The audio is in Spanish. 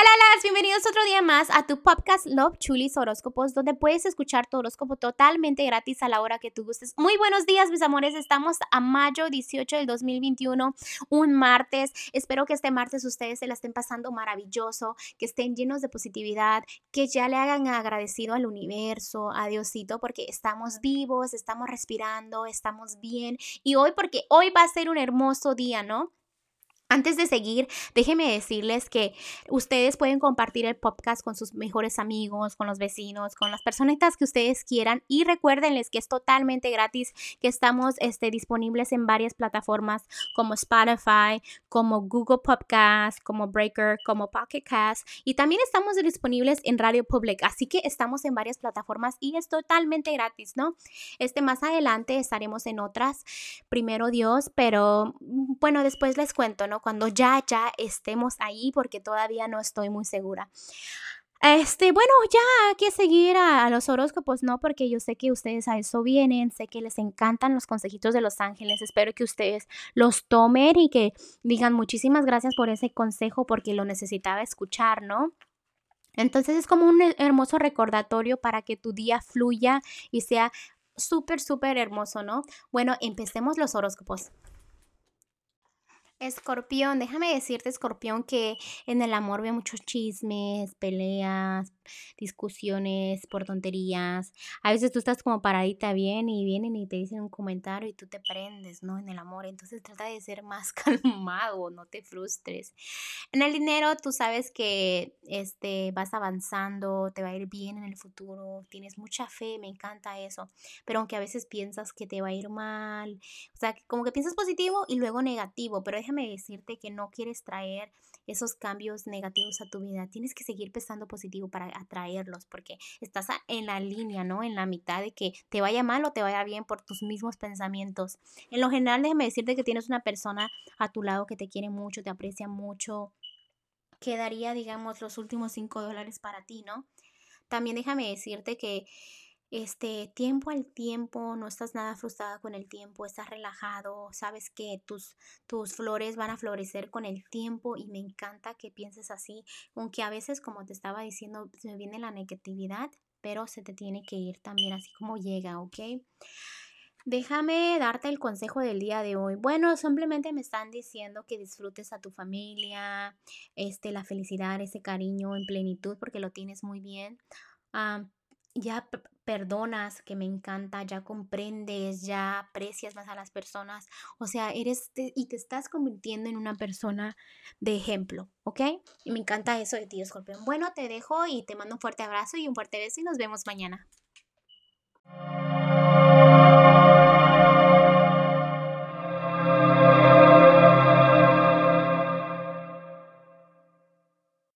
Hola, las bienvenidos otro día más a tu podcast Love Chulis Horóscopos, donde puedes escuchar tu horóscopo totalmente gratis a la hora que tú gustes. Muy buenos días, mis amores. Estamos a mayo 18 del 2021, un martes. Espero que este martes ustedes se la estén pasando maravilloso, que estén llenos de positividad, que ya le hagan agradecido al universo, a Diosito, porque estamos vivos, estamos respirando, estamos bien. Y hoy, porque hoy va a ser un hermoso día, ¿no? Antes de seguir, déjenme decirles que ustedes pueden compartir el podcast con sus mejores amigos, con los vecinos, con las personitas que ustedes quieran y recuérdenles que es totalmente gratis, que estamos este, disponibles en varias plataformas como Spotify, como Google Podcast, como Breaker, como Pocket Cast y también estamos disponibles en Radio Public, así que estamos en varias plataformas y es totalmente gratis, ¿no? Este más adelante estaremos en otras, primero Dios, pero mm, bueno, después les cuento, ¿no? Cuando ya, ya estemos ahí, porque todavía no estoy muy segura. Este, bueno, ya hay que seguir a, los horóscopos, ¿no? Porque yo sé que ustedes a eso vienen, sé que les encantan los consejitos de los ángeles, espero que ustedes los tomen y que digan muchísimas gracias por ese consejo porque lo necesitaba escuchar, ¿no? Entonces es como un hermoso recordatorio para que tu día fluya y sea súper, súper hermoso, ¿no? Bueno, empecemos los horóscopos. Escorpión, déjame decirte, Escorpión, que en el amor ve muchos chismes, peleas, discusiones por tonterías. A veces tú estás como paradita bien y vienen y te dicen un comentario y tú te prendes, ¿no? En el amor. Entonces trata de ser más calmado, no te frustres. En el dinero tú sabes que este, vas avanzando, te va a ir bien en el futuro, tienes mucha fe, me encanta eso. Pero aunque a veces piensas que te va a ir mal, o sea, como que piensas positivo y luego negativo, pero déjame decirte que no quieres traer esos cambios negativos a tu vida. Tienes que seguir pensando positivo para atraerlos porque estás en la línea, ¿no? En la mitad de que te vaya mal o te vaya bien por tus mismos pensamientos. En lo general, déjame decirte que tienes una persona a tu lado que te quiere mucho, te aprecia mucho, que daría, digamos, los últimos cinco dólares para ti, ¿no? También déjame decirte que este tiempo al tiempo, no estás nada frustrada con el tiempo, estás relajado, sabes que tus, tus flores van a florecer con el tiempo y me encanta que pienses así, aunque a veces como te estaba diciendo, se me viene la negatividad, pero se te tiene que ir también así como llega, ¿ok? Déjame darte el consejo del día de hoy. Bueno, simplemente me están diciendo que disfrutes a tu familia, este, la felicidad, ese cariño en plenitud, porque lo tienes muy bien. Ah, ya perdonas, que me encanta, ya comprendes, ya aprecias más a las personas, o sea, eres y te estás convirtiendo en una persona de ejemplo, ¿ok? Y me encanta eso de ti, Escorpión. Bueno, te dejo y te mando un fuerte abrazo y un fuerte beso y nos vemos mañana.